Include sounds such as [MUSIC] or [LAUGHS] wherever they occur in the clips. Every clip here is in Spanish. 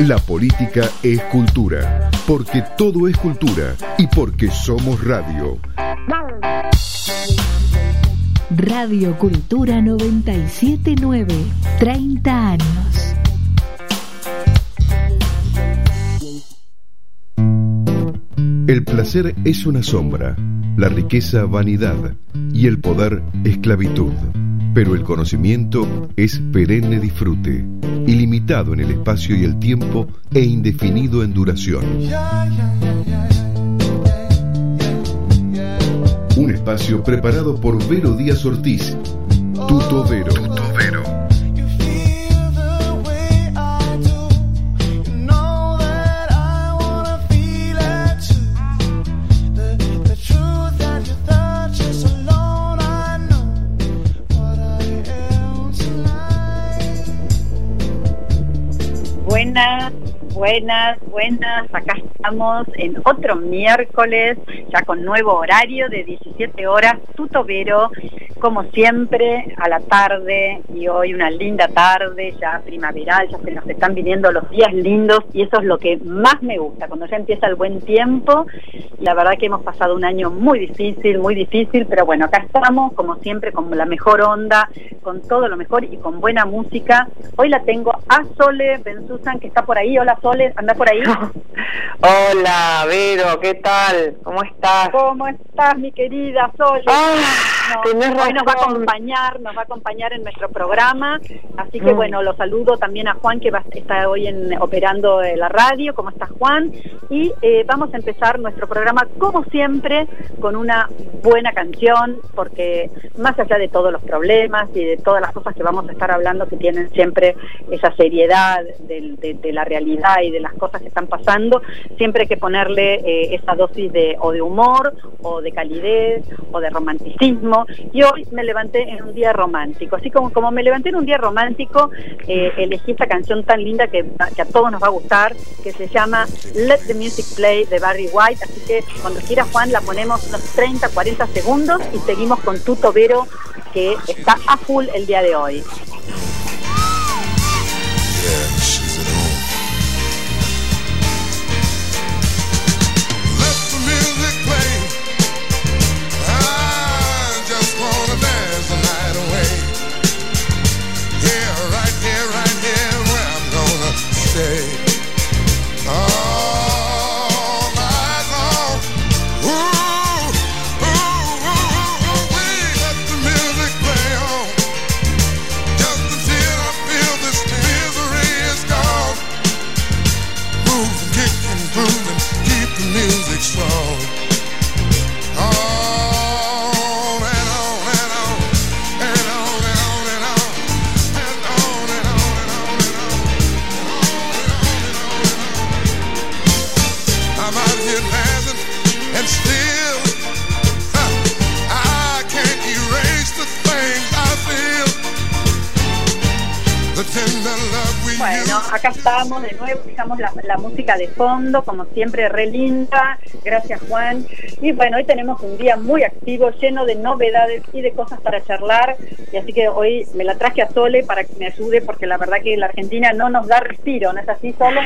La política es cultura, porque todo es cultura y porque somos radio. Radio Cultura 979, 30 años. El placer es una sombra, la riqueza vanidad y el poder esclavitud. Pero el conocimiento es perenne disfrute, ilimitado en el espacio y el tiempo e indefinido en duración. Un espacio preparado por Vero Díaz Ortiz, Tuto Vero. Buenas, buenas. Acá estamos en otro miércoles, ya con nuevo horario de 17 horas, tutobero, como siempre, a la tarde y hoy una linda tarde, ya primaveral, ya se nos están viniendo los días lindos y eso es lo que más me gusta, cuando ya empieza el buen tiempo. La verdad que hemos pasado un año muy difícil, muy difícil, pero bueno, acá estamos, como siempre, con la mejor onda, con todo lo mejor y con buena música. Hoy la tengo a Sole Bensusan, que está por ahí. Hola Sole, anda por ahí. [LAUGHS] Hola, Vero, ¿qué tal? ¿Cómo estás? ¿Cómo estás, mi querida Sole? Ah, No, hoy nos va a acompañar, nos va a acompañar en nuestro programa, así que Mm. bueno, lo saludo también a Juan que va, está hoy en, operando la radio, ¿cómo estás Juan? Y eh, vamos a empezar nuestro programa como siempre con una buena canción, porque más allá de todos los problemas y de todas las cosas que vamos a estar hablando que tienen siempre esa seriedad del- de, de la realidad y de las cosas que están pasando, siempre hay que ponerle eh, esa dosis de o de humor o de calidez o de romanticismo. Y hoy me levanté en un día romántico. Así como como me levanté en un día romántico eh, elegí esta canción tan linda que, que a todos nos va a gustar que se llama Let the Music Play de Barry White. Así que cuando quiera Juan la ponemos unos 30 40 segundos y seguimos con Tuto Vero que está a full el día de hoy estamos de nuevo, dejamos la, música de fondo, como siempre, re linda. Gracias, Juan. Y bueno, hoy tenemos un día muy activo, lleno de novedades y de cosas para charlar. Y así que hoy me la traje a Sole para que me ayude, porque la verdad que la Argentina no nos da respiro, ¿no es así, Sole?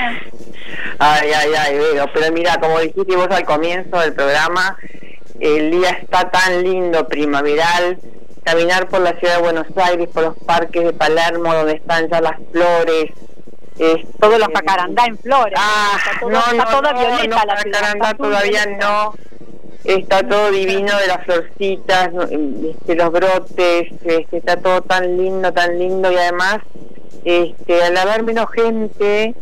Ay, ay, ay, pero mira, como dijiste vos al comienzo del programa, el día está tan lindo, primaveral, caminar por la ciudad de Buenos Aires, por los parques de Palermo, donde están ya las flores. Es- Todos los eh, jacarandá en flores. Ah, está todo- no, está no, toda no, violeta la. Jacarandá todavía no. Está todo divino de las florcitas, este, los brotes, este, está todo tan lindo, tan lindo y además, este, al haber menos gente,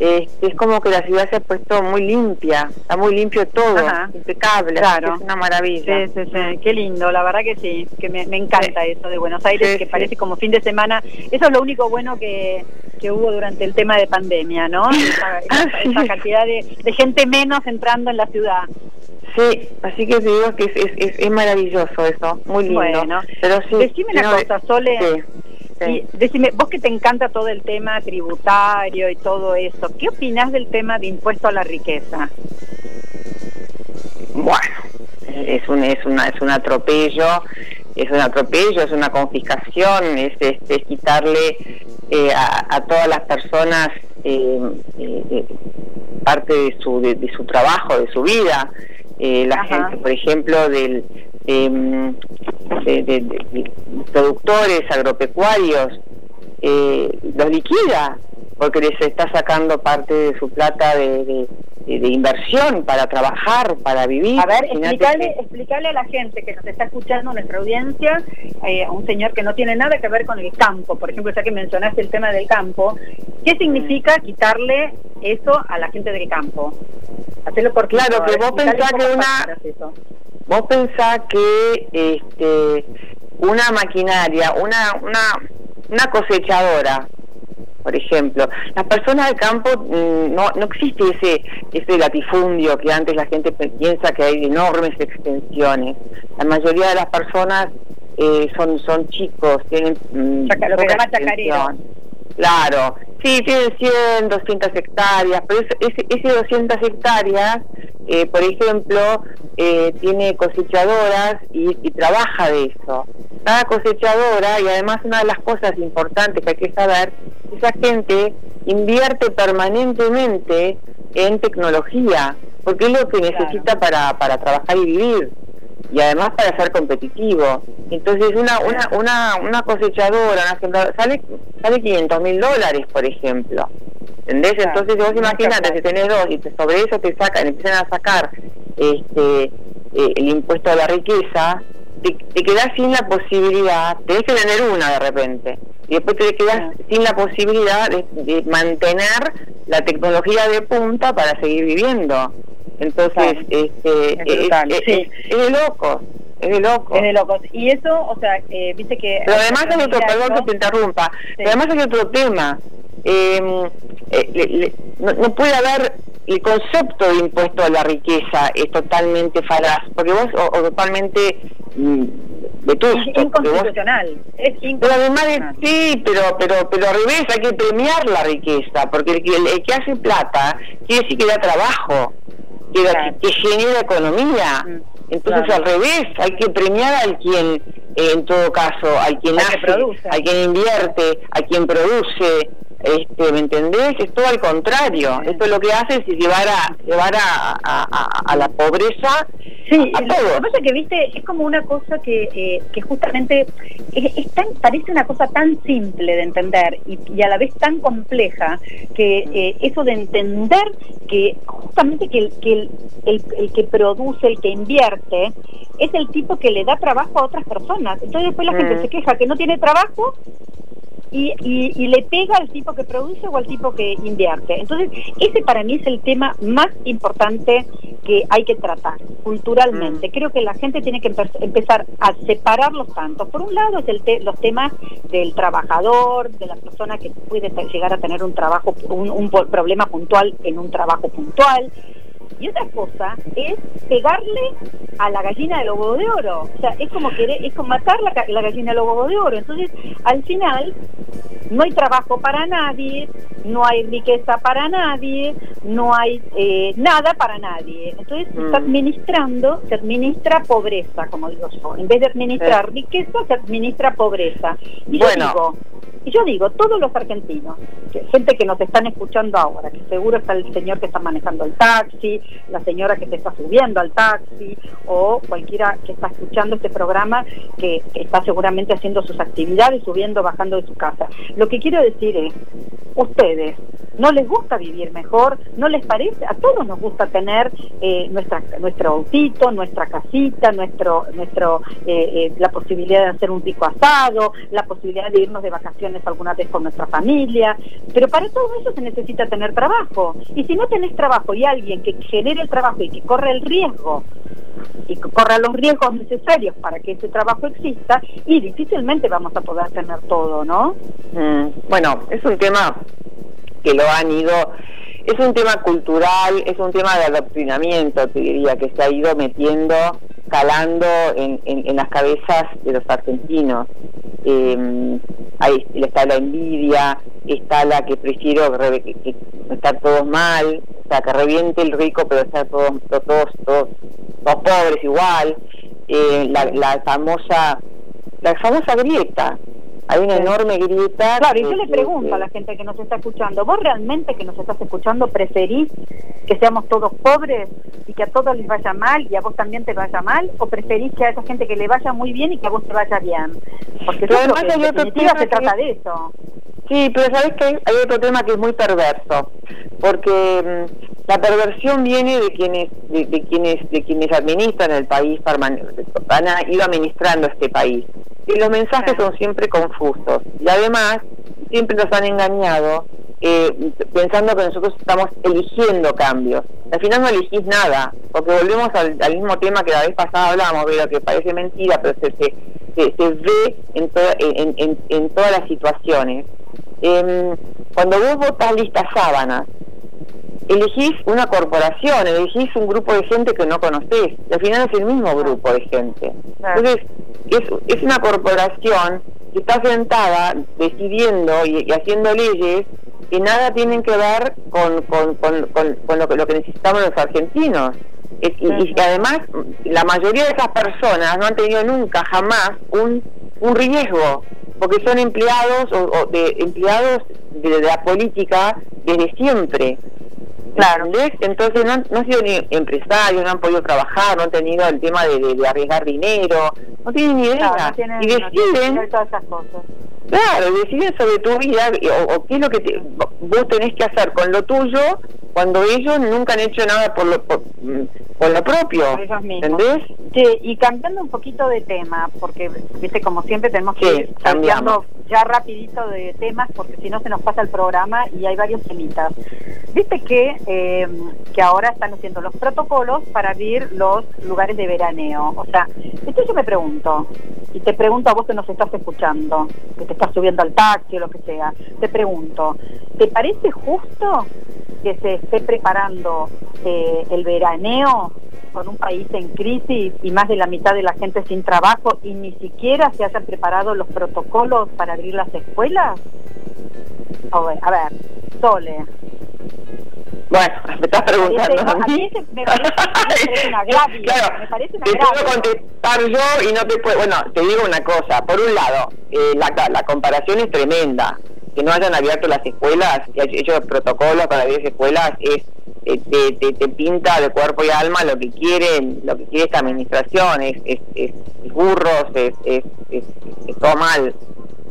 este, es como que la ciudad se ha puesto muy limpia, está muy limpio todo, Ajá. impecable, Claro. es una maravilla. Sí, sí, sí, qué lindo, la verdad que sí, que me, me encanta eso de Buenos Aires, Sí, que parece como fin de semana. Eso es lo único bueno que, que hubo durante el tema de pandemia, ¿no? [LAUGHS] Esa, esa- esa cantidad de, de gente menos entrando en la ciudad. Sí, así que te digo que es, es, maravilloso eso, muy lindo. Bueno, Pero sí, decime una cosa, Sole. Sí, sí. Y decime, vos que te encanta todo el tema tributario y todo eso, ¿qué opinás del tema de impuesto a la riqueza? Bueno, es un, es una, es un atropello, es un atropello, es una confiscación, es, es, es quitarle eh, a, a todas las personas eh, eh, eh, parte de su, de, de su trabajo, de su vida. Eh, la Ajá. gente, por ejemplo, del, em, de, de- de- de productores agropecuarios, eh, los liquida porque les está sacando parte de su plata de, inversión para trabajar, para vivir. A ver, explicarle, que- explicarle a la gente que nos está escuchando, nuestra audiencia, eh, a un señor que no tiene nada que ver con el campo, por ejemplo, ya que mencionaste el tema del campo, ¿qué significa Mm. quitarle eso a la gente del campo? Hacerlo por Claro, que vos pensás que una-. Vos pensás que este, una maquinaria, una, una, una cosechadora, por ejemplo, las personas del campo mm, no, no existe ese, ese latifundio que antes la gente piensa que hay enormes extensiones. La mayoría de las personas eh, son, son chicos, tienen mm, lo que llama chacarero. Claro, sí, tienen 100, 200 hectáreas, pero ese, ese, ese 200 hectáreas, eh, por ejemplo, eh, tiene cosechadoras y, y trabaja de eso. Cada cosechadora, y además una de las cosas importantes que hay que saber, esa gente invierte permanentemente en tecnología, porque es lo que Claro. necesita para, para trabajar y vivir y además para ser competitivo. Entonces una una una, una cosechadora, una sembradora, sale sale 500 mil dólares, por ejemplo. ¿Entendés? Entonces vos imagínate, si tenés dos y te- sobre eso te sacan, empiezan a sacar este eh, el impuesto a la riqueza, te, te quedás sin la posibilidad, tenés que tener una de repente, y después te quedás Claro. sin la posibilidad de, de mantener la tecnología de punta para seguir viviendo. Entonces, Claro. este, Es es, sí. es- de loco, es de loco. Es de locos. Y eso, o sea, eh, viste que... Pero además hay otro, perdón que te interrumpa, Sí. pero además hay otro tema. Eh, eh, le- le- no, no puede haber el concepto de impuesto a la riqueza es totalmente falaz, porque vos o, o totalmente mm, vetusto, Es porque vos inconstitucional. Es pero además de, inconstitucional. sí, pero, pero, pero al revés, hay que premiar la riqueza, porque el que, el que hace plata quiere decir que da trabajo, que, Claro. que genera economía. Mm, Entonces claro. al revés, hay que premiar al quien, eh, en todo caso, al quien Al que hace, produce. al quien invierte, a quien produce, este, ¿me entendés? Es todo al contrario. Esto lo que hace es llevar a, llevar a, a, la pobreza Sí, a lo todos. que pasa es que, viste, es como una cosa que, eh, que justamente es, es tan, parece una cosa tan simple de entender y, y a la vez tan compleja que eh, eso de entender que justamente que, el, que el, el- el que produce, el que invierte, es el tipo que le da trabajo a otras personas. Entonces después la gente Mm. se queja que no tiene trabajo y, y, y le pega al tipo que produce o al tipo que invierte. Entonces, ese para mí es el tema más importante que hay que tratar culturalmente. Mm. Creo que la gente tiene que empe- empezar a separar los tantos. Por un lado es el te- los temas del trabajador, de la persona que puede llegar a tener un trabajo, un, problema puntual en un trabajo puntual. Y otra cosa es pegarle a la gallina del huevo de oro. O sea, es como querer, es como matar la, la gallina del huevo de oro. Entonces, al final, no hay trabajo para nadie, no hay riqueza para nadie, no hay eh, nada para nadie. Entonces se está Mm. administrando, se administra pobreza, como digo yo. En vez de administrar riqueza, se administra pobreza. Y Bueno. yo digo, y yo digo, todos los argentinos, gente que nos están escuchando ahora, que seguro está el señor que está manejando el taxi, la señora que se está subiendo al taxi, o cualquiera que está escuchando este programa que, está seguramente haciendo sus actividades, subiendo, bajando de su casa. Lo que quiero decir es, ustedes, ¿no les gusta vivir mejor? ¿No les parece? A todos nos gusta tener eh, nuestra, nuestro autito, nuestra casita, nuestro, nuestro, eh, eh, la posibilidad de hacer un rico asado, la posibilidad de irnos de vacaciones alguna vez con nuestra familia, pero para todo eso se necesita tener trabajo. Y si no tenés trabajo y alguien que genere el trabajo y que corre el riesgo y corra los riesgos necesarios para que ese trabajo exista, y difícilmente vamos a poder tener todo, ¿no? Mm, bueno, es un tema que lo han ido, es un tema cultural, es un tema de adoctrinamiento, te diría, que se ha ido metiendo, calando en, las cabezas de los argentinos. Eh, ahí está la envidia, está la que prefiero re- que, que estar todos mal, o sea, que reviente el rico, pero estar todos, todos, todos, todos pobres igual. Eh, la famosa la famosa grieta. Hay una enorme grieta. Claro, y yo le pregunto a la gente que nos está escuchando, ¿vos realmente que nos estás escuchando preferís que seamos todos pobres y que a todos les vaya mal y a vos también te vaya mal? ¿O preferís que a esa gente que le vaya muy bien y que a vos te vaya bien? Porque Pero además que en definitiva se que- trata de eso. Sí, pero sabes que hay, otro tema que es muy perverso, porque mm, la perversión viene de quienes de, de quienes de quienes administran el país, han a- ido administrando este país. Y los mensajes son siempre confusos y además siempre nos han engañado eh, pensando que nosotros estamos eligiendo cambios. Al final no elegís nada, porque volvemos al, al mismo tema que la vez pasada hablamos, de lo que parece mentira, pero se, se, se, se ve en, to- en, en, en todas las situaciones. Em, cuando vos votás listas sábanas, elegís una corporación, elegís un grupo de gente que no conocés, y al final es el mismo grupo de gente. Entonces, es, es una corporación que está sentada decidiendo y, y haciendo leyes que nada tienen que ver con, con, con, con- con lo, que, lo que necesitamos los argentinos. Y, y además, la mayoría de esas personas no han tenido nunca, jamás, un, un riesgo, porque son empleados o, o de empleados de, de la política desde siempre. Claro. ¿Entendés? Entonces no, han- no han sido ni empresarios, no han podido trabajar, no han tenido el tema de, de- de arriesgar dinero, no tienen ni idea. Claro, no tienen, y deciden, todas esas cosas. claro, deciden sobre tu vida o qué es lo que te- vos tenés que hacer con lo tuyo cuando ellos nunca han hecho nada por lo, por, por lo propio. Por ellos mismos. ¿Entendés? Sí, y cambiando un poquito de tema, porque, viste, como siempre tenemos que Sí, ir cambiando ya rapidito de temas, porque si no se nos pasa el programa y hay varios temitas. Viste que, eh, que ahora están haciendo los protocolos para abrir los lugares de veraneo. O sea, entonces yo me pregunto, y te pregunto a vos que nos estás escuchando, que te estás subiendo al taxi o lo que sea, te pregunto, ¿te parece justo que se esté preparando eh, el veraneo con un país en crisis y más de la mitad de la gente sin trabajo y ni siquiera se hayan preparado los protocolos para abrir las escuelas? A ver, a ver Sole, Bueno, me estás preguntando parece- a a mí se- me parece- me parece un agravio, [LAUGHS] claro, me parece un te puedo contestar yo y no te puedo... Bueno, te digo una cosa. Por un lado, eh, la, la comparación es tremenda. Que no hayan abierto las escuelas, que hayan hecho protocolos para abrir escuelas, es eh, te, pinta de cuerpo y alma lo que quieren, lo que quiere esta administración, es, es, es, burros, es, es, es, todo mal.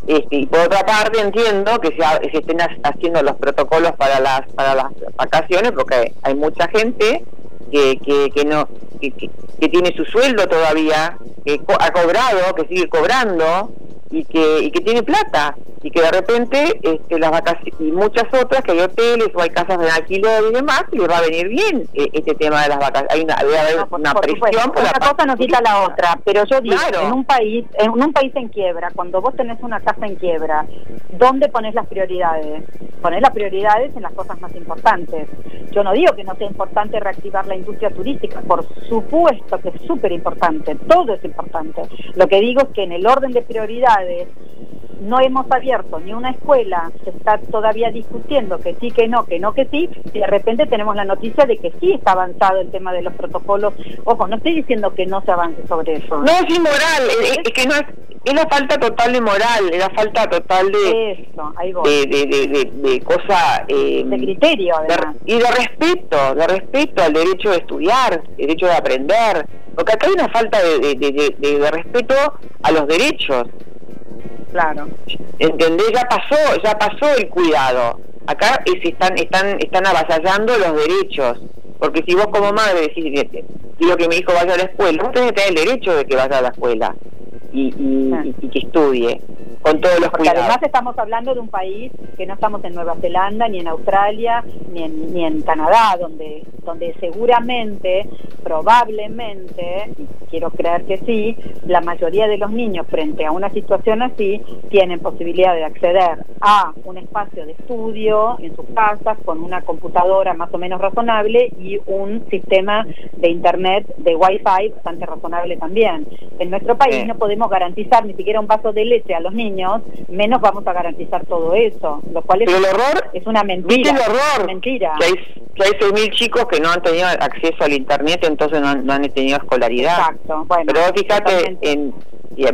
Este, y por otra parte entiendo que se, estén ha- haciendo los protocolos para las para las vacaciones porque hay mucha gente que, que, no que, que- tiene su sueldo todavía que ha cobrado que sigue cobrando y que y que tiene plata y que de repente este, las vacaciones y muchas otras que hay hoteles o hay casas de alquiler y demás y les va a venir bien eh, este tema de las vacaciones hay una debe haber No, por- una por presión supuesto. por la una cosa no quita la otra pero yo digo Claro. en un país en un país en quiebra cuando vos tenés una casa en quiebra dónde pones las prioridades pones las prioridades en las cosas más importantes yo no digo que no sea importante reactivar la industria turística por supuesto que es súper importante todo es importante lo que digo es que en el orden de prioridades no hemos abierto ni una escuela, se está todavía discutiendo que sí, que no, que no, que sí, y de repente tenemos la noticia de que sí está avanzado el tema de los protocolos. Ojo, no estoy diciendo que no se avance sobre eso. No, es inmoral, es, es que no es, es la falta total de moral, es la falta total de, Eso, ahí voy. de, de, de, cosa... eh, de criterio, de- además. y de respeto, de respeto al derecho de estudiar, derecho de aprender, porque acá hay una falta de- de respeto a los derechos, Claro. ¿entendés? Ya pasó, ya pasó el cuidado, acá es, están, están, están avasallando los derechos, porque si vos como madre decís, quiero que mi hijo vaya a la escuela, vos tenés que tener el derecho de que vaya a la escuela y, y, y- y que estue con todos los Porque cuidados. además estamos hablando de un país que no estamos en Nueva Zelanda, ni en Australia, ni en, ni en Canadá, donde, donde seguramente, probablemente, y quiero creer que sí, la mayoría de los niños frente a una situación así tienen posibilidad de acceder a un espacio de estudio en sus casas con una computadora más o menos razonable y un sistema de internet de wifi bastante razonable también. En nuestro país no podemos garantizar ni siquiera un vaso de leche a los niños niños, menos vamos a garantizar todo eso, lo cual es, Pero el horror, es una ¿viste mentira. el horror? Mentira. Que hay, que hay 6.000 chicos que no han tenido acceso al internet, entonces no, han- no han tenido escolaridad. Exacto. Bueno, pero vos fíjate, en,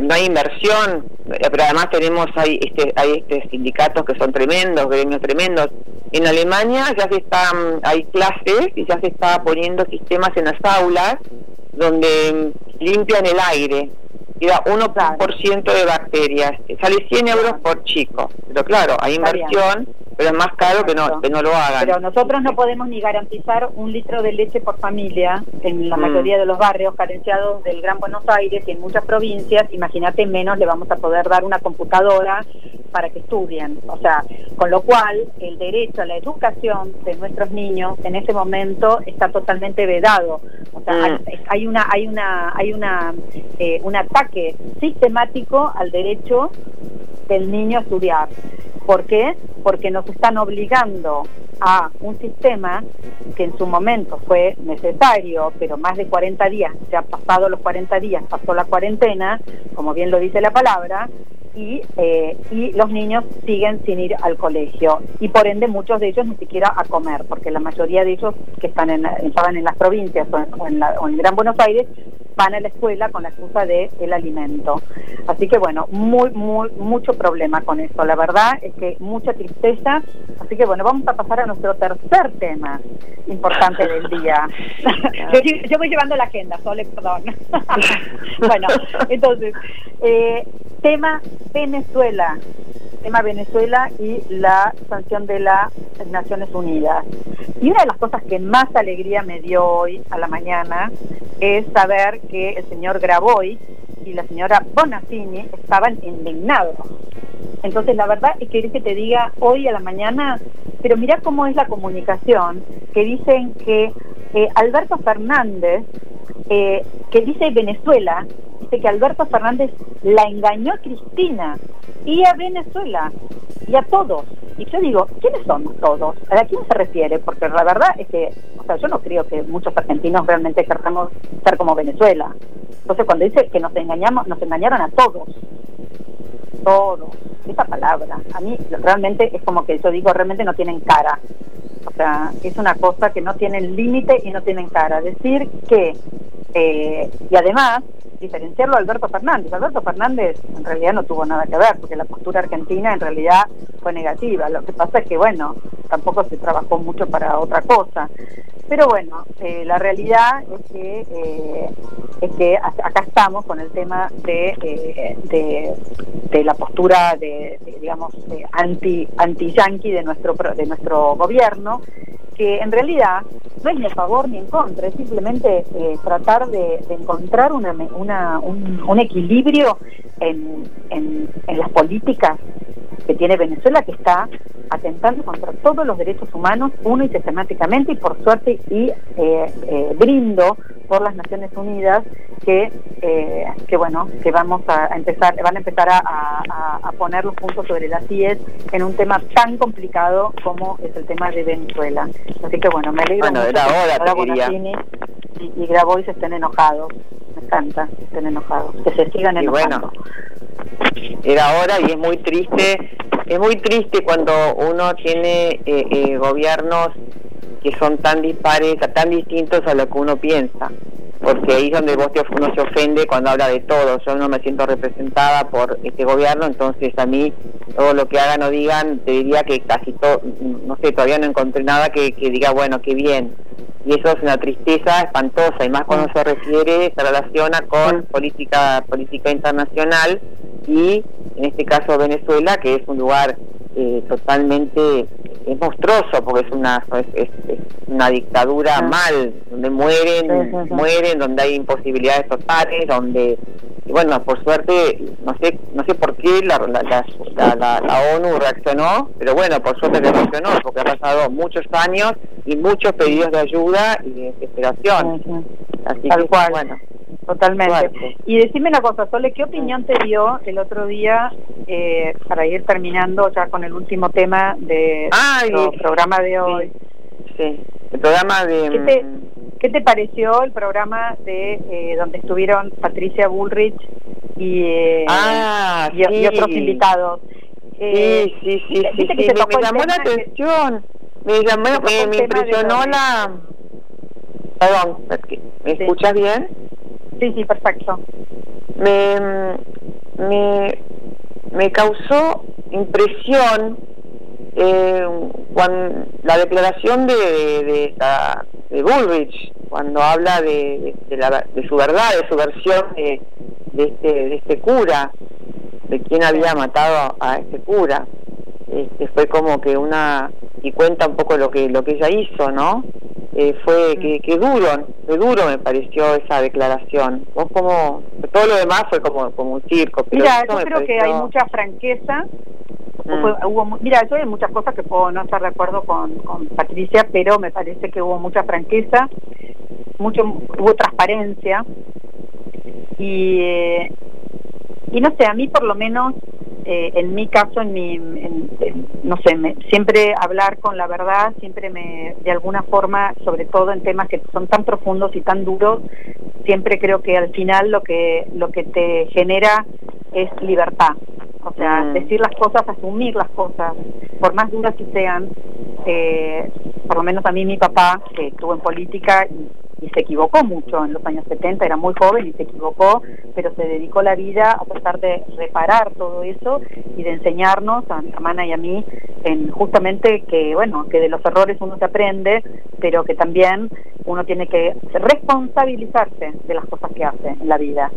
no hay inversión, pero además tenemos hay este hay este sindicatos que son tremendos, gremios tremendos. En Alemania ya se están, hay clases y ya se está poniendo sistemas en las aulas donde mm, limpian el aire y da 1% de bacterias. Sale 100 euros por chico, pero claro, hay inversión, pero es más caro que no, que no lo hagan. Pero nosotros no podemos ni garantizar un litro de leche por familia en la Mm. mayoría de los barrios carenciados del Gran Buenos Aires y en muchas provincias. Imagínate, menos le vamos a poder dar una computadora para que estudien. O sea, con lo cual el derecho a la educación de nuestros niños en ese momento está totalmente vedado. O sea, Mm. hay, hay una hay una hay una eh, un ataque sistemático al derecho del niño a estudiar. ¿Por qué? Porque nos están obligando a un sistema que en su momento fue necesario, pero más de 40 días, ya pasado los 40 días, pasó la cuarentena, como bien lo dice la palabra, y, eh, y los niños siguen sin ir al colegio. Y por ende muchos de ellos ni siquiera a comer, porque la mayoría de ellos que están en, estaban en las provincias o en, Gran Buenos Aires van a la escuela con la excusa de el alimento. Así que bueno, muy, muy, mucho problema con eso. La verdad es que mucha tristeza. Así que bueno, vamos a pasar a nuestro tercer tema importante del [LAUGHS] día. yo, yo voy llevando la agenda, Sole, perdón. [LAUGHS] bueno, entonces, eh, tema Venezuela. Tema Venezuela y la sanción de las Naciones Unidas. Y una de las cosas que más alegría me dio hoy a la mañana es saber que el señor Grabois y la señora Bonafini estaban indignados. Entonces, la verdad es que que te diga hoy a la mañana, pero mira cómo es la comunicación, que dicen que eh, Alberto Fernández, eh, que dice Venezuela, dice que Alberto Fernández la engañó a Cristina y a Venezuela y a todos. Y yo digo, ¿quiénes somos todos? ¿A quién se refiere? Porque la verdad es que, o sea, yo no creo que muchos argentinos realmente queramos ser como Venezuela. Entonces, cuando dice que nos engañamos, nos engañaron a todos. Todos. Esa palabra. A mí realmente es como que yo digo, realmente no tienen cara. O sea, es una cosa que no tienen límite y no tienen cara. Decir que, eh, y además, diferenciarlo a Alberto Fernández. Alberto Fernández en realidad no tuvo nada que ver, porque la postura argentina en realidad fue negativa. Lo que pasa es que, bueno, tampoco se trabajó mucho para otra cosa. Pero bueno, eh, la realidad es que eh, es que acá estamos con el tema de, de, la postura de, de, digamos de anti anti yanqui de nuestro de nuestro gobierno que en realidad no es ni a favor ni en contra, es simplemente eh, tratar de, encontrar un, equilibrio en las políticas que tiene Venezuela, que está atentando contra todos los derechos humanos, uno y sistemáticamente, y por suerte, y eh, eh, brindo por las Naciones Unidas que, eh, que bueno, que vamos a empezar, van a empezar a, a- a poner los puntos sobre las IES en un tema tan complicado como es el tema de Venezuela. Así que bueno, me alegro Bueno, mucho era que y, y Grabois estén enojados. Me encanta que estén enojados, que se sigan Y enojando. bueno, era hora y es muy triste, es muy triste cuando uno tiene eh, eh, gobiernos que son tan dispares, tan distintos a lo que uno piensa, porque ahí es donde vos te, uno se ofende cuando habla de todo, yo no me siento representada por este gobierno, entonces a mí todo lo que hagan o digan, te diría que casi todo, no sé, todavía no encontré nada que, que diga, bueno, qué bien, y eso es una tristeza espantosa y más cuando se refiere se relaciona con política política internacional y en este caso Venezuela que es un lugar eh, totalmente es monstruoso porque es una es, es- es una dictadura Ah. mal donde mueren Sí, sí, sí. mueren donde hay imposibilidades totales donde y bueno por suerte no sé no sé por qué la, la, la, la- la- la ONU reaccionó pero bueno por suerte reaccionó porque ha pasado muchos años y muchos pedidos de ayuda y de desesperación así Tal que cual. bueno Totalmente. Y decime una cosa, Sole, ¿qué opinión te dio el otro día, eh, para ir terminando ya con el último tema de Ay, nuestro programa de hoy? sí el programa de ¿Qué te- mm, ¿qué te pareció el programa de eh, donde estuvieron Patricia Bullrich y, eh, Ah, y, otros invitados? Eh, Sí, sí, sí, sí, que sí, me, me el llamó la que- atención, me llamó, me, el impresionó la... Perdón, ¿me escuchas bien? Sí, sí, perfecto. Me, me, me causó impresión eh, cuando, la declaración de, de, Bullrich, cuando habla de, de, la, de su verdad, de su versión de, este, de este cura, de quién había matado a este cura. Este, fue como que una y cuenta un poco lo que lo que ella hizo, ¿no? Eh, fue que, que duro, que duro me pareció esa declaración. Vos como todo lo demás fue como como un circo, pero Mira, yo creo que hay mucha franqueza. Mm. Fue- hubo, mira, yo hay muchas cosas que puedo no estar de acuerdo con, con Patricia, pero me parece que hubo mucha franqueza, mucho hubo transparencia y eh, y no sé, a mí por lo menos eh, en mi caso, en mi, en- en- no sé, me- siempre hablar con la verdad, siempre me, de alguna forma, sobre todo en temas que son tan profundos y tan duros, siempre creo que al final lo que lo que te genera es libertad. O sea, Mm. decir las cosas, asumir las cosas, por más duras que sean. Eh, por lo menos a mí mi papá, que estuvo en política y, y se equivocó mucho en los años 70, era muy joven y se equivocó, pero se dedicó la vida a tratar de reparar todo eso y de enseñarnos a mi hermana y a mí en justamente que, bueno, que de los errores uno se aprende, pero que también uno tiene que responsabilizarse de las cosas que hace en la vida.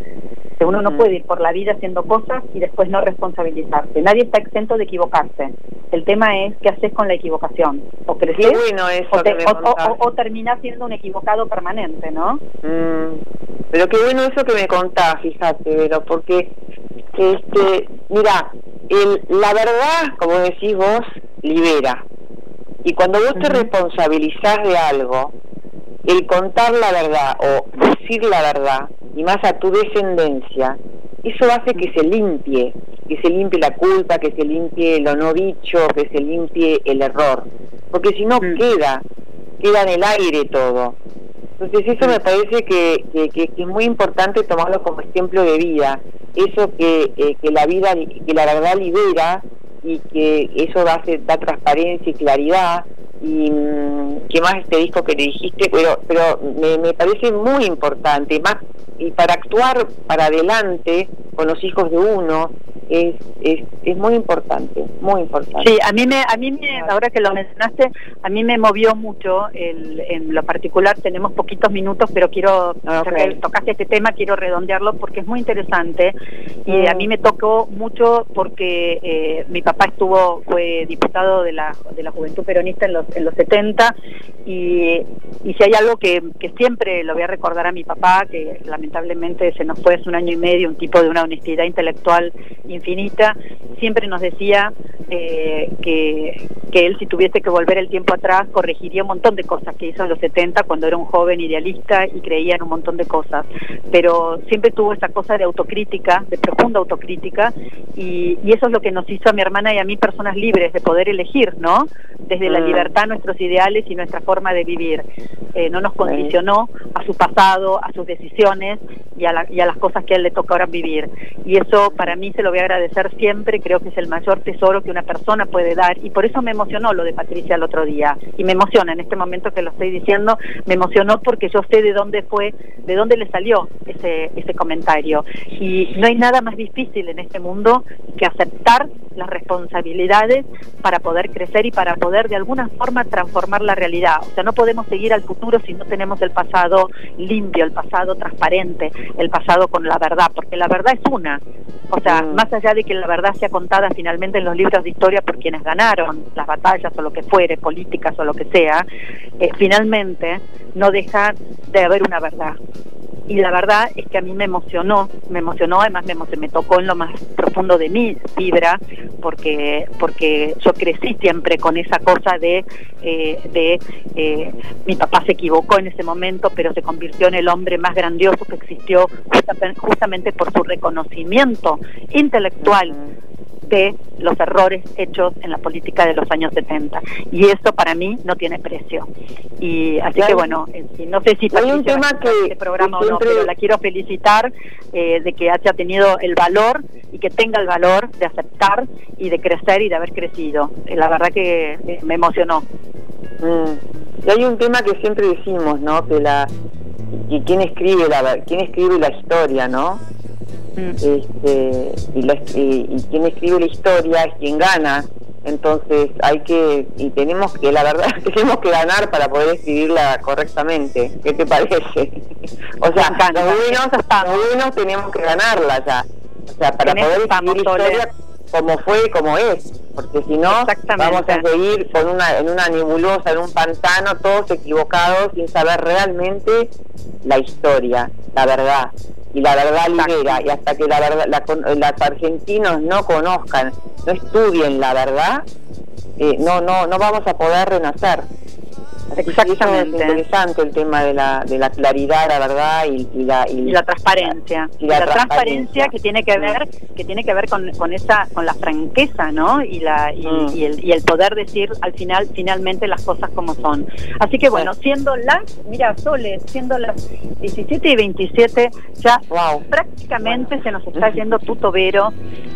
Que uno no puede ir por la vida haciendo cosas y después no responsabilizarse. Nadie está exento de equivocarse. El tema es qué haces con la equivocación. O creces bueno eso o, te- o- o- o terminás siendo un equivocado permanente, ¿no? Mm, pero qué bueno eso que me contás, fíjate, Vero, porque, este, mira, el, la verdad, como decís vos, libera. Y cuando vos te responsabilizás de algo, el contar la verdad o decir la verdad, y más a tu descendencia, eso hace que se limpie, que se limpie la culpa, que se limpie lo no dicho, que se limpie el error. Porque si no Mm. queda, queda en el aire todo. Entonces eso me parece que, que, que- que es muy importante tomarlo como ejemplo de vida. Eso que, eh, que la vida, que la verdad libera y que eso da, da transparencia y claridad. Y mm, qué más este disco que le dijiste, pero, pero me, me parece muy importante. Más y para actuar para adelante con los hijos de uno es, es, es muy importante, muy importante. Sí, a mí me, a mí me, ahora que lo mencionaste, a mí me movió mucho el, en lo particular. Tenemos poquitos minutos, pero quiero, Ah, ya ok. que tocaste este tema, quiero redondearlo porque es muy interesante y Mm. a mí me tocó mucho porque eh, mi papá estuvo, fue diputado de la, de la Juventud Peronista en los, en los 70 y, y si hay algo que, que siempre lo voy a recordar a mi papá, que lamentablemente se nos fue hace un año y medio, un tipo de una honestidad intelectual infinita, siempre nos decía eh, que, que él si tuviese que volver el tiempo atrás corregiría un montón de cosas que hizo en los 70 cuando era un joven idealista y creía en un montón de cosas, pero siempre tuvo esa cosa de autocrítica, de profunda autocrítica y, y eso es lo que nos hizo a mi hermana y a mí personas libres de poder elegir, ¿no? Desde la Mm. Nuestros ideales y nuestra forma de vivir. Eh, no nos condicionó a su pasado, a sus decisiones y a, la- y a las cosas que a él le toca ahora vivir. Y eso para mí se lo voy a agradecer siempre, creo que es el mayor tesoro que una persona puede dar y por eso me emocionó lo de Patricia el otro día y me emociona en este momento que lo estoy diciendo, me emocionó porque yo sé de dónde fue, de dónde le salió ese, ese comentario. Y no hay nada más difícil en este mundo que aceptar las responsabilidades para poder crecer y para poder de alguna forma transformar la realidad. O sea, no podemos seguir al futuro si no tenemos el pasado limpio, el pasado transparente, el pasado con la verdad, porque la verdad es una. O sea, Mm. más allá de que la verdad sea contada finalmente en los libros de historia por quienes ganaron las batallas o lo que fuere, políticas o lo que sea, eh, finalmente no deja de haber una verdad. Y la verdad es que a mí me emocionó, me emocionó, además me, tocó en lo más profundo de mi vibra, porque porque yo crecí siempre con esa cosa de, eh, de eh, mi papá se equivocó en ese momento, pero se convirtió en el hombre más grandioso que existió justa- justamente por su reconocimiento intelectual de los errores hechos en la política de los años 70. Y eso para mí no tiene precio. Y así que bueno, eh, no sé si hay un tema que este programa o no, pero la quiero felicitar eh, de que haya tenido el valor y que tenga el valor de aceptar y de crecer y de haber crecido. Eh, La verdad que eh, me emocionó. Mm. Y hay un tema que siempre decimos, ¿no? Que la y quién escribe la quién escribe la historia, ¿no? Este, y, la- y- y quien escribe la historia es quien gana. Entonces hay que y tenemos que la verdad [LAUGHS] tenemos que ganar para poder escribirla correctamente. ¿Qué te parece? [LAUGHS] o sea, los buenos, los buenos tenemos que ganarla ya. O sea, para poder escribir historia como fue y como es. Porque si no, vamos a seguir con una, en una nebulosa, en un pantano, todos equivocados, sin saber realmente la historia, la verdad. Y la verdad libera. Y hasta que la verdad, la los argentinos no conozcan, no estudien la verdad, eh, no, no, no vamos a poder renacer. Exactamente. Es interesante el tema de la, de la claridad, la verdad y, y la, y, y la transparencia Y la la, transparencia transparencia. que tiene que ver que tiene que ver con, con esa con la franqueza no y la y, Mm. y el, y el poder decir al final finalmente las cosas como son así que bueno siendo las mira Sole siendo las 17 y 27 ya Wow. prácticamente se nos está yendo tu tobero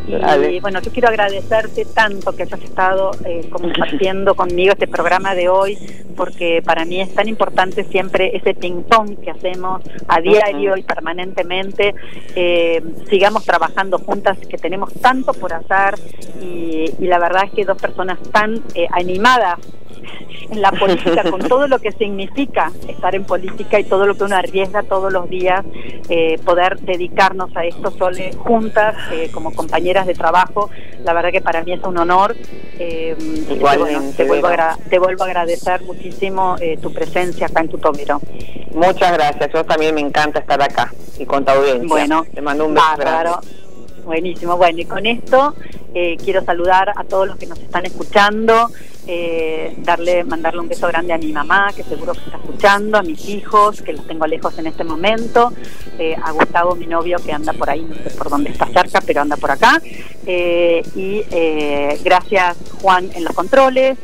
y Dale. bueno yo quiero agradecerte tanto que hayas estado eh, compartiendo conmigo este programa de hoy porque para mí es tan importante siempre ese ping pong que hacemos a diario y permanentemente eh, sigamos trabajando juntas que tenemos tanto por hacer y, y la verdad es que dos personas tan eh, animadas en la política, con [LAUGHS] todo lo que significa estar en política y todo lo que uno arriesga todos los días, eh, poder dedicarnos a esto sole juntas, eh, como compañeras de trabajo, la verdad que para mí es un honor. eh, Igualmente, te, vuelvo a te vuelvo a agradecer muchísimo eh, tu presencia acá en tu tomero. Muchas gracias. Yo también me encanta estar acá y con tu audiencia. Bueno, te mando un beso bárbaro. grande. Buenísimo. Bueno, y con esto eh, quiero saludar a todos los que nos están escuchando, eh, darle, mandarle un beso grande a mi mamá, que seguro que está escuchando, a mis hijos, que los tengo lejos en este momento, eh, a Gustavo, mi novio, que anda por ahí, no sé por dónde está cerca, pero anda por acá. Eh, y gracias, Juan, en los controles.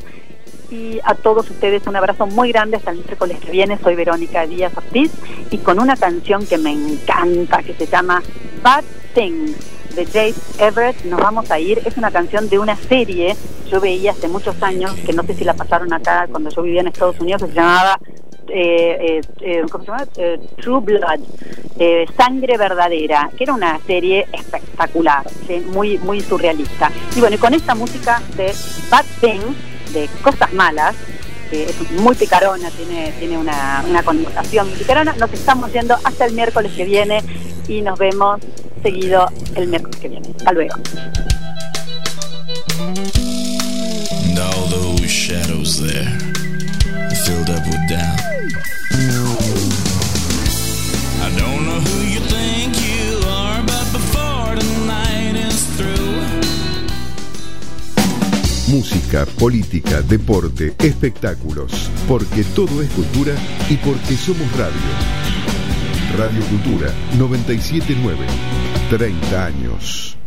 Y a todos ustedes un abrazo muy grande hasta el miércoles que viene. Soy Verónica Díaz Ortiz y con una canción que me encanta que se llama Bad Things de Jade Everett nos vamos a ir. Es una canción de una serie yo veía hace muchos años, que no sé si la pasaron acá cuando yo vivía en Estados Unidos, que se llamaba eh, eh, eh, ¿cómo se llama? Eh, True Blood, eh, Sangre Verdadera, que era una serie espectacular, muy, muy surrealista. Y bueno, y con esta música de Bad Things, de Cosas Malas, que es muy picarona, tiene, tiene una, una connotación muy picarona, nos estamos yendo hasta el miércoles que viene y nos vemos seguido el miércoles que viene. Hasta luego. And all those shadows there filled up with doubt. I don't know who you think you are, but before tonight is through. Música, política, deporte, espectáculos. Porque todo es cultura y porque somos radio. Radio Cultura 979. 30 años.